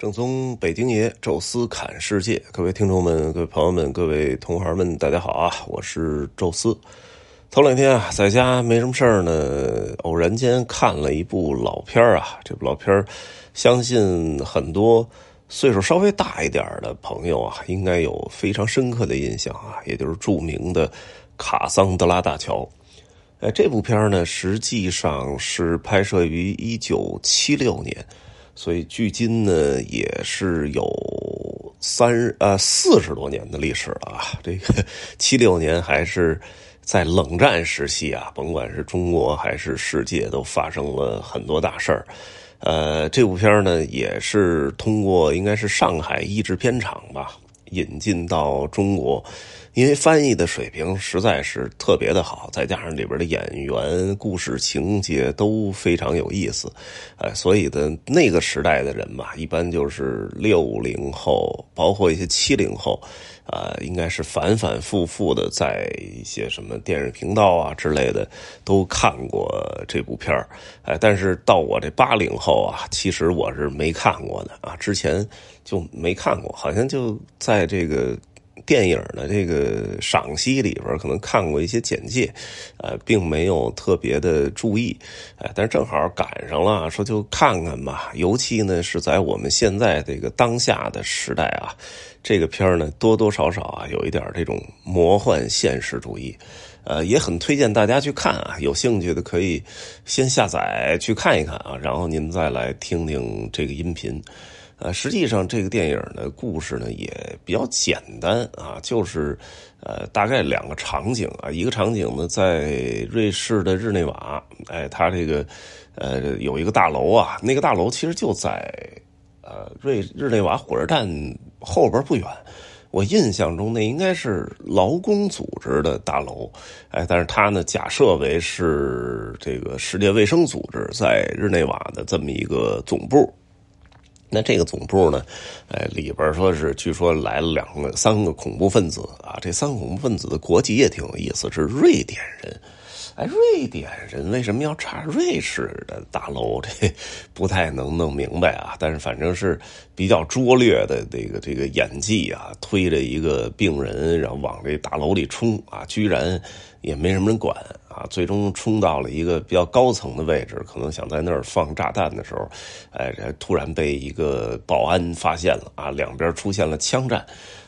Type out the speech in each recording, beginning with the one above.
正宗北京爷，宙斯侃世界，各位听众们、各位朋友们、各位同行们，大家好啊！我是宙斯。头两天啊，在家没什么事儿呢，偶然间看了一部老片儿啊。这部老片儿，相信很多岁数稍微大一点的朋友啊，应该有非常深刻的印象啊，也就是著名的卡桑德拉大桥。哎，这部片儿呢，实际上是拍摄于一九七六年。所以，距今呢也是有三呃四十多年的历史了啊。这个七六年还是在冷战时期啊，甭管是中国还是世界，都发生了很多大事儿。呃，这部片呢也是通过应该是上海译制片厂吧引进到中国。因为翻译的水平实在是特别的好，再加上里边的演员、故事情节都非常有意思，哎，所以呢，那个时代的人嘛，一般就是六零后，包括一些七零后，啊，应该是反反复复的在一些什么电视频道啊之类的都看过这部片儿，哎，但是到我这八零后啊，其实我是没看过的啊，之前就没看过，好像就在这个。电影的这个赏析里边可能看过一些简介，呃，并没有特别的注意，哎，但是正好赶上了，说就看看吧。尤其呢是在我们现在这个当下的时代啊，这个片呢多多少少啊有一点这种魔幻现实主义，呃，也很推荐大家去看啊。有兴趣的可以先下载去看一看啊，然后您再来听听这个音频。呃，实际上这个电影的故事呢也比较简单啊，就是呃大概两个场景啊，一个场景呢在瑞士的日内瓦，哎，它这个呃有一个大楼啊，那个大楼其实就在呃瑞日内瓦火车站后边不远，我印象中那应该是劳工组织的大楼，哎，但是它呢假设为是这个世界卫生组织在日内瓦的这么一个总部。那这个总部呢，呃，里边说是据说来了两个、三个恐怖分子啊。这三个恐怖分子的国籍也挺有意思，是瑞典人。哎，瑞典人为什么要查瑞士的大楼？这不太能弄明白啊。但是反正是比较拙劣的这个这个演技啊，推着一个病人，然后往这大楼里冲啊，居然也没什么人管。啊，最终冲到了一个比较高层的位置，可能想在那儿放炸弹的时候，哎，突然被一个保安发现了啊，两边出现了枪战，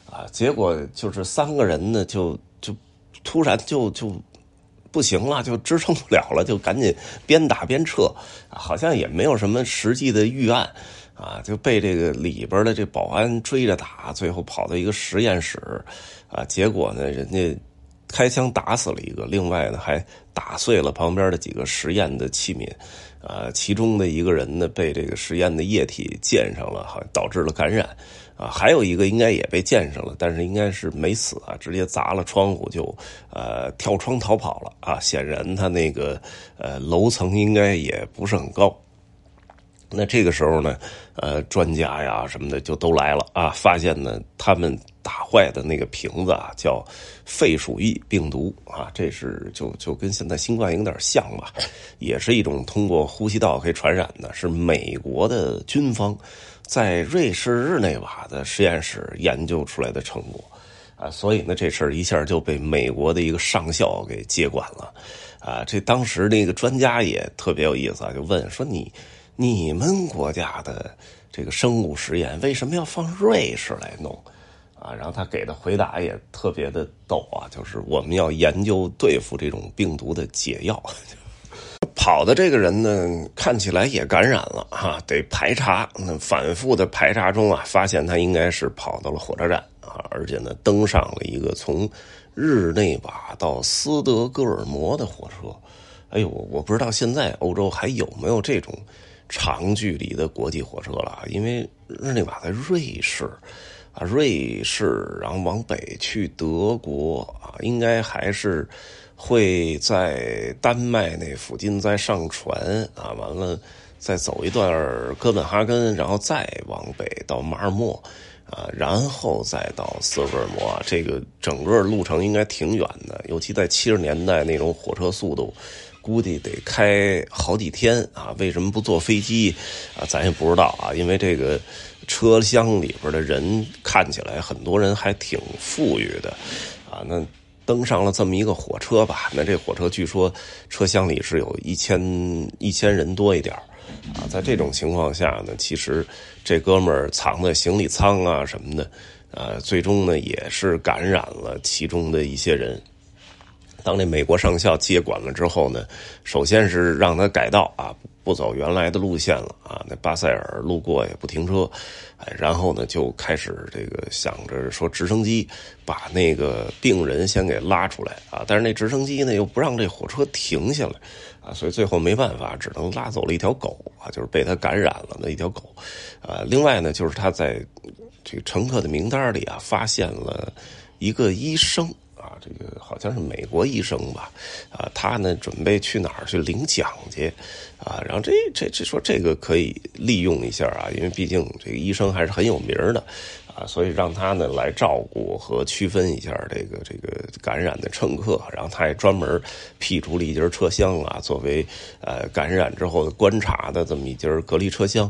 啊，结果就是三个人呢，就就突然就就不行了，就支撑不了了，就赶紧边打边撤，好像也没有什么实际的预案，啊，就被这个里边的这保安追着打，最后跑到一个实验室，啊，结果呢，人家。开枪打死了一个，另外呢还打碎了旁边的几个实验的器皿，呃，其中的一个人呢被这个实验的液体溅上了，导致了感染，啊，还有一个应该也被溅上了，但是应该是没死啊，直接砸了窗户就，呃，跳窗逃跑了，啊，显然他那个呃楼层应该也不是很高。那这个时候呢，呃，专家呀什么的就都来了啊，发现呢他们打坏的那个瓶子啊叫肺鼠疫病毒啊，这是就就跟现在新冠有点像吧，也是一种通过呼吸道可以传染的，是美国的军方在瑞士日内瓦的实验室研究出来的成果啊，所以呢这事儿一下就被美国的一个上校给接管了啊，这当时那个专家也特别有意思啊，就问说你。你们国家的这个生物实验为什么要放瑞士来弄啊？然后他给的回答也特别的逗啊，就是我们要研究对付这种病毒的解药。跑的这个人呢，看起来也感染了哈，得排查。那反复的排查中啊，发现他应该是跑到了火车站啊，而且呢，登上了一个从日内瓦到斯德哥尔摩的火车。哎呦，我不知道现在欧洲还有没有这种。长距离的国际火车了，因为日内瓦在瑞士啊，瑞士，然后往北去德国啊，应该还是会在丹麦那附近再上船啊，完了再走一段哥本哈根，然后再往北到马尔默啊，然后再到斯德哥尔摩，这个整个路程应该挺远的，尤其在七十年代那种火车速度。估计得开好几天啊。为什么不坐飞机啊？咱也不知道啊。因为这个车厢里边的人看起来很多人还挺富裕的啊。那登上了这么一个火车吧？那这火车据说车厢里是有一千一千人多一点啊。在这种情况下呢，其实这哥们儿藏在行李舱啊什么的。呃，最终呢，也是感染了其中的一些人。当那美国上校接管了之后呢，首先是让他改道啊，不走原来的路线了啊。那巴塞尔路过也不停车，哎，然后呢就开始这个想着说直升机把那个病人先给拉出来啊。但是那直升机呢又不让这火车停下来啊，所以最后没办法，只能拉走了一条狗啊，就是被他感染了的一条狗。啊，另外呢就是他在。这个乘客的名单里啊，发现了一个医生啊，这个好像是美国医生吧，啊，他呢准备去哪儿去领奖去，啊，然后这这这说这个可以利用一下啊，因为毕竟这个医生还是很有名的，啊，所以让他呢来照顾和区分一下这个这个感染的乘客，然后他也专门辟出了一节车厢啊，作为呃感染之后的观察的这么一节隔离车厢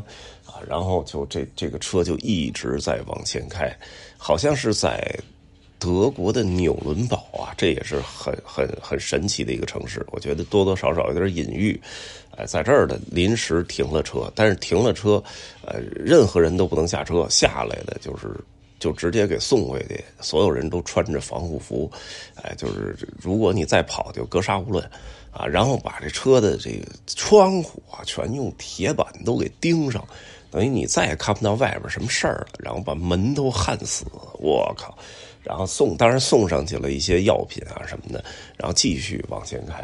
啊。然后就这这个车就一直在往前开，好像是在德国的纽伦堡啊，这也是很很很神奇的一个城市。我觉得多多少少有点隐喻，呃，在这儿的临时停了车，但是停了车，呃，任何人都不能下车，下来的就是 就直接给送回去，所有人都穿着防护服，哎，就是如果你再跑，就格杀勿论啊。然后把这车的这个窗户啊，全用铁板都给钉上。等于你再也看不到外边什么事儿了，然后把门都焊死，我靠！然后送，当然送上去了一些药品啊什么的，然后继续往前开，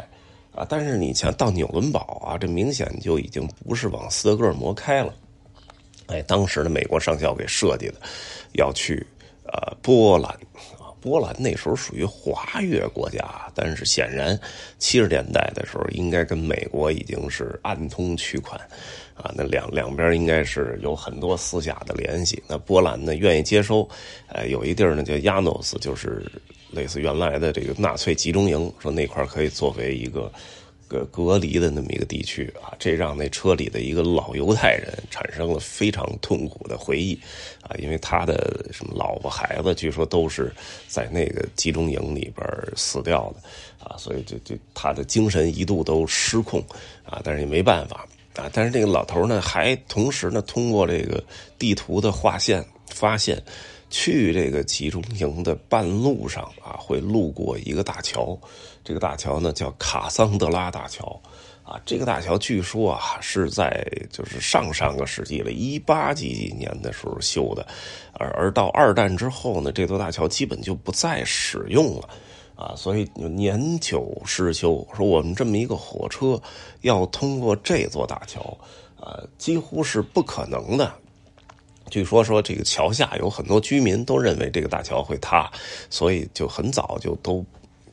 啊！但是你像到纽伦堡啊，这明显就已经不是往斯德哥尔摩开了，哎，当时的美国上校给设计的，要去呃波兰。波兰那时候属于华约国家，但是显然七十年代的时候，应该跟美国已经是暗通取款，啊，那两两边应该是有很多私下的联系。那波兰呢，愿意接收，呃，有一地儿呢叫亚诺斯，就是类似原来的这个纳粹集中营，说那块可以作为一个。个隔离的那么一个地区啊，这让那车里的一个老犹太人产生了非常痛苦的回忆啊，因为他的什么老婆孩子据说都是在那个集中营里边死掉的啊，所以就就他的精神一度都失控啊，但是也没办法啊，但是这个老头呢还同时呢通过这个地图的划线发现。去这个集中营的半路上啊，会路过一个大桥，这个大桥呢叫卡桑德拉大桥，啊，这个大桥据说啊是在就是上上个世纪了，一八几几年的时候修的，而而到二战之后呢，这座大桥基本就不再使用了，啊，所以年久失修，说我们这么一个火车要通过这座大桥，啊，几乎是不可能的。据说说这个桥下有很多居民都认为这个大桥会塌，所以就很早就都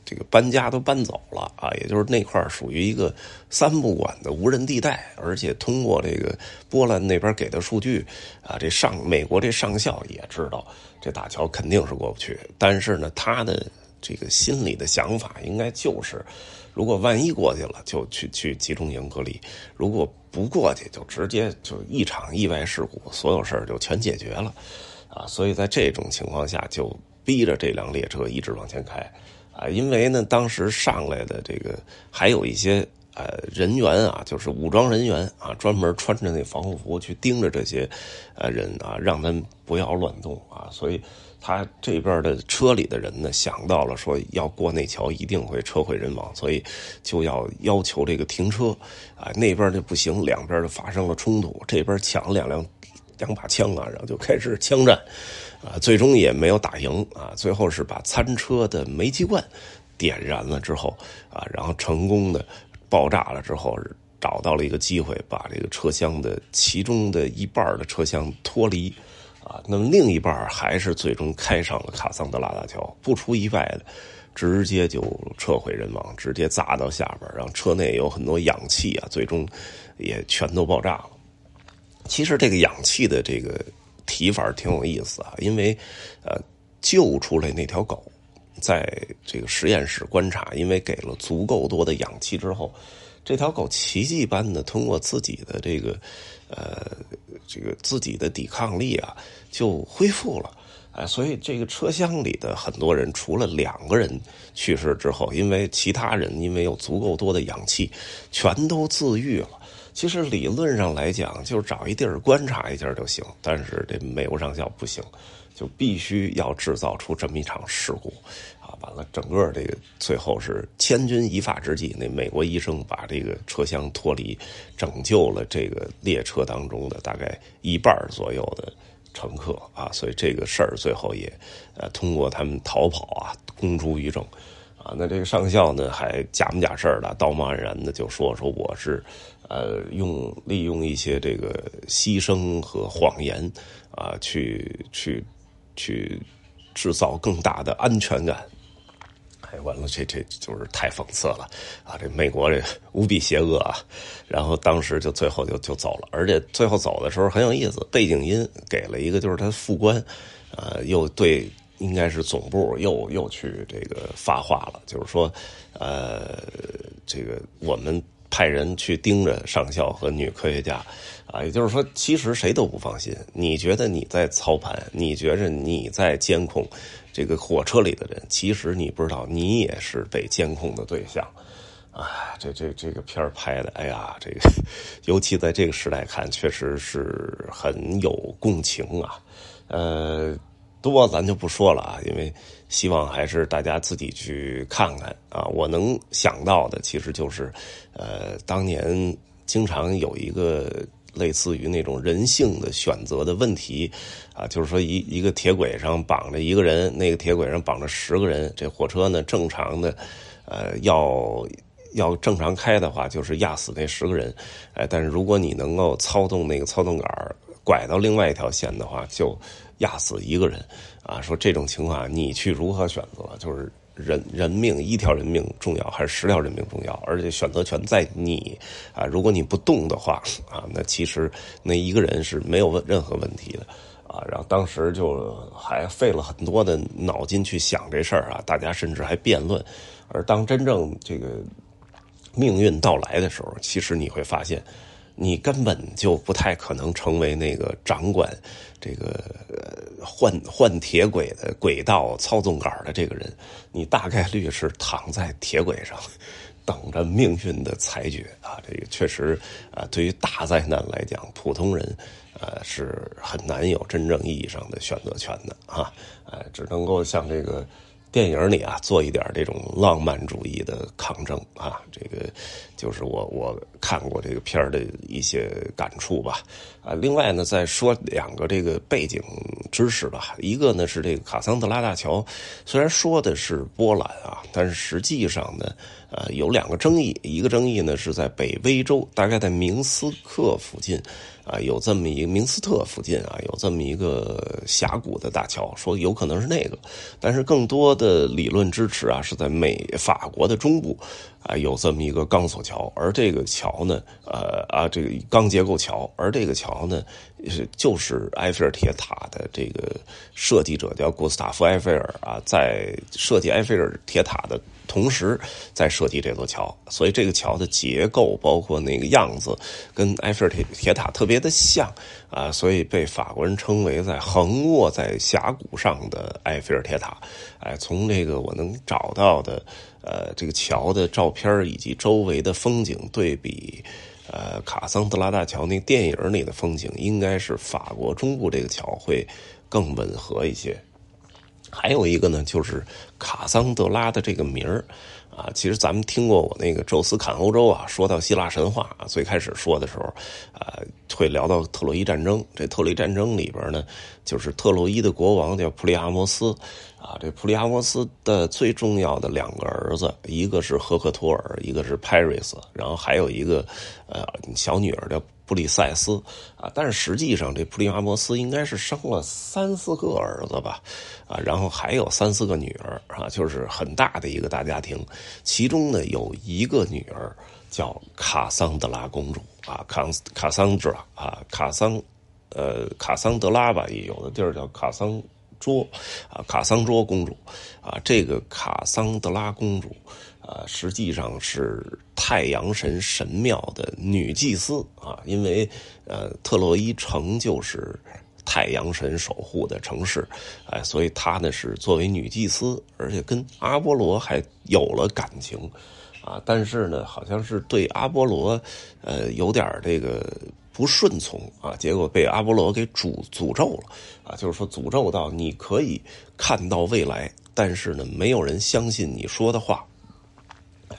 这个搬家都搬走了啊。也就是那块属于一个三不管的无人地带，而且通过这个波兰那边给的数据啊，这上美国这上校也知道这大桥肯定是过不去，但是呢，他的这个心里的想法应该就是。如果万一过去了，就去去集中营隔离；如果不过去，就直接就一场意外事故，所有事儿就全解决了，啊！所以在这种情况下，就逼着这辆列车一直往前开，啊！因为呢，当时上来的这个还有一些呃人员啊，就是武装人员啊，专门穿着那防护服去盯着这些呃人啊，让他们不要乱动啊，所以。他这边的车里的人呢，想到了说要过那桥一定会车毁人亡，所以就要要求这个停车，啊，那边就不行，两边就发生了冲突，这边抢了两辆两把枪啊，然后就开始枪战，啊，最终也没有打赢啊，最后是把餐车的煤气罐点燃了之后，啊，然后成功的爆炸了之后，找到了一个机会，把这个车厢的其中的一半的车厢脱离。啊，那么另一半还是最终开上了卡桑德拉大桥，不出意外的，直接就车毁人亡，直接砸到下边，让车内有很多氧气啊，最终也全都爆炸了。其实这个氧气的这个提法挺有意思啊，因为呃救出来那条狗，在这个实验室观察，因为给了足够多的氧气之后，这条狗奇迹般的通过自己的这个呃这个自己的抵抗力啊，就恢复了。哎，所以这个车厢里的很多人，除了两个人去世之后，因为其他人因为有足够多的氧气，全都自愈了。其实理论上来讲，就是找一地儿观察一下就行。但是这美国上校不行，就必须要制造出这么一场事故！完了，整个这个最后是千钧一发之际，那美国医生把这个车厢脱离，拯救了这个列车当中的大概一半左右的。乘客啊，所以这个事儿最后也，呃，通过他们逃跑啊，公诸于众，啊，那这个上校呢还假模假式的，道貌岸然的就说说我是，呃，用利用一些这个牺牲和谎言啊，去去去制造更大的安全感。哎，完了，这这就是太讽刺了啊！这美国这无比邪恶啊！然后当时就最后就就走了，而且最后走的时候很有意思，背景音给了一个就是他副官，呃，又对应该是总部又又去这个发话了，就是说，呃，这个我们派人去盯着上校和女科学家，啊，也就是说，其实谁都不放心，你觉得你在操盘，你觉着你在监控。这个火车里的人，其实你不知道，你也是被监控的对象。啊，这这这个片儿拍的，哎呀，这个 尤其在这个时代看，确实是很有共情啊。呃，多咱就不说了啊，因为希望还是大家自己去看看啊。我能想到的，其实就是，呃，当年经常有一个。类似于那种人性的选择的问题，啊，就是说一一个铁轨上绑着一个人，那个铁轨上绑着十个人，这火车呢正常的，呃，要要正常开的话，就是压死那十个人，哎，但是如果你能够操纵那个操纵杆拐到另外一条线的话，就压死一个人，啊，说这种情况你去如何选择？就是。人人命一条人命重要还是十条人命重要？而且选择权在你啊！如果你不动的话啊，那其实那一个人是没有问任何问题的啊。然后当时就还费了很多的脑筋去想这事儿啊，大家甚至还辩论。而当真正这个命运到来的时候，其实你会发现。你根本就不太可能成为那个掌管这个换换铁轨的轨道操纵杆的这个人，你大概率是躺在铁轨上，等着命运的裁决啊！这个确实啊，对于大灾难来讲，普通人呃是很难有真正意义上的选择权的啊！哎，只能够像这个。电影里啊，做一点这种浪漫主义的抗争啊，这个就是我我看过这个片儿的一些感触吧。啊，另外呢，再说两个这个背景知识吧。一个呢是这个卡桑德拉大桥，虽然说的是波兰啊，但是实际上呢，呃，有两个争议。一个争议呢是在北威州，大概在明斯克附近。啊，有这么一个明斯特附近啊，有这么一个峡谷的大桥，说有可能是那个，但是更多的理论支持啊，是在美法国的中部啊，有这么一个钢索桥，而这个桥呢，呃啊，这个钢结构桥，而这个桥然后呢，是就是埃菲尔铁塔的这个设计者叫古斯塔夫埃菲尔啊，在设计埃菲尔铁塔的。同时在设计这座桥，所以这个桥的结构包括那个样子，跟埃菲尔铁铁塔特别的像啊，所以被法国人称为在横卧在峡谷上的埃菲尔铁塔。哎，从这个我能找到的呃这个桥的照片以及周围的风景对比，呃卡桑德拉大桥那电影里的风景，应该是法国中部这个桥会更吻合一些。还有一个呢，就是卡桑德拉的这个名儿啊，其实咱们听过我那个《宙斯砍欧洲》啊，说到希腊神话啊，最开始说的时候啊，会聊到特洛伊战争。这特洛伊战争里边呢，就是特洛伊的国王叫普利阿摩斯啊，这普利阿摩斯的最重要的两个儿子，一个是赫克托尔，一个是 Paris，然后还有一个呃小女儿叫。布里塞斯啊，但是实际上这普利阿摩斯应该是生了三四个儿子吧，啊，然后还有三四个女儿啊，就是很大的一个大家庭。其中呢有一个女儿叫卡桑德拉公主啊，卡卡桑德拉啊，卡桑呃卡桑德拉吧，也有的地儿叫卡桑卓啊，卡桑卓公主啊，这个卡桑德拉公主。啊，实际上是太阳神神庙的女祭司啊，因为呃，特洛伊城就是太阳神守护的城市，哎，所以她呢是作为女祭司，而且跟阿波罗还有了感情啊，但是呢，好像是对阿波罗呃有点这个不顺从啊，结果被阿波罗给诅诅咒了啊，就是说诅咒到你可以看到未来，但是呢，没有人相信你说的话。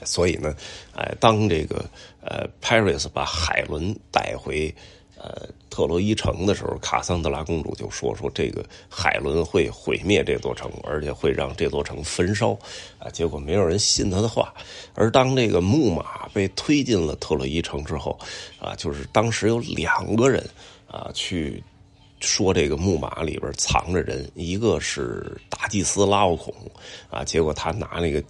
所以呢，哎，当这个呃，Paris 把海伦带回呃特洛伊城的时候，卡桑德拉公主就说说这个海伦会毁灭这座城，而且会让这座城焚烧啊。结果没有人信他的话。而当这个木马被推进了特洛伊城之后，啊，就是当时有两个人啊去说这个木马里边藏着人，一个是大祭司拉奥孔啊，结果他拿那个。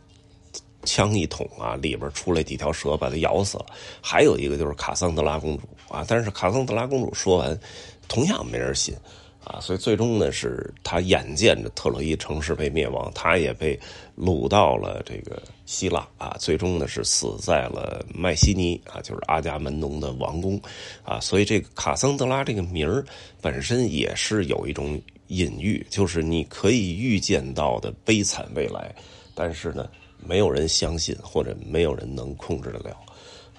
枪一捅啊，里边出来几条蛇，把他咬死了。还有一个就是卡桑德拉公主啊，但是卡桑德拉公主说完，同样没人信啊，所以最终呢，是他眼见着特洛伊城市被灭亡，他也被掳到了这个希腊啊，最终呢是死在了麦西尼啊，就是阿伽门农的王宫啊，所以这个卡桑德拉这个名儿本身也是有一种隐喻，就是你可以预见到的悲惨未来，但是呢。没有人相信，或者没有人能控制得了，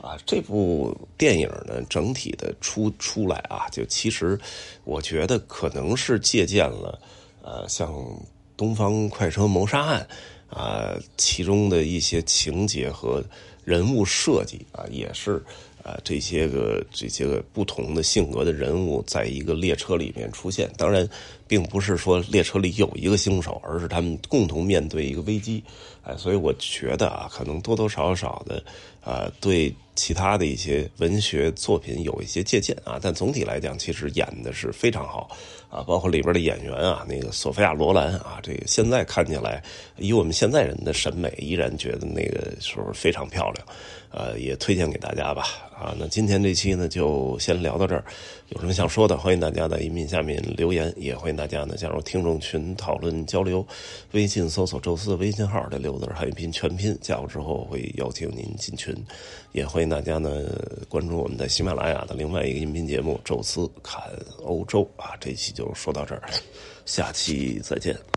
啊！这部电影呢，整体的出出来啊，就其实我觉得可能是借鉴了，呃，像《东方快车谋杀案》啊，其中的一些情节和人物设计啊，也是啊，这些个这些个不同的性格的人物在一个列车里面出现。当然，并不是说列车里有一个凶手，而是他们共同面对一个危机。哎，所以我觉得啊，可能多多少少的，呃，对其他的一些文学作品有一些借鉴啊。但总体来讲，其实演的是非常好啊，包括里边的演员啊，那个索菲亚·罗兰啊，这个现在看起来，以我们现在人的审美，依然觉得那个时候非常漂亮，呃，也推荐给大家吧。啊，那今天这期呢，就先聊到这儿。有什么想说的，欢迎大家在音频下面留言，也欢迎大家呢加入听众群讨论交流。微信搜索“宙斯”微信号这六字汉语拼音全拼，加入之后会邀请您进群。也欢迎大家呢关注我们在喜马拉雅的另外一个音频节目《宙斯侃欧洲》啊。这期就说到这儿，下期再见。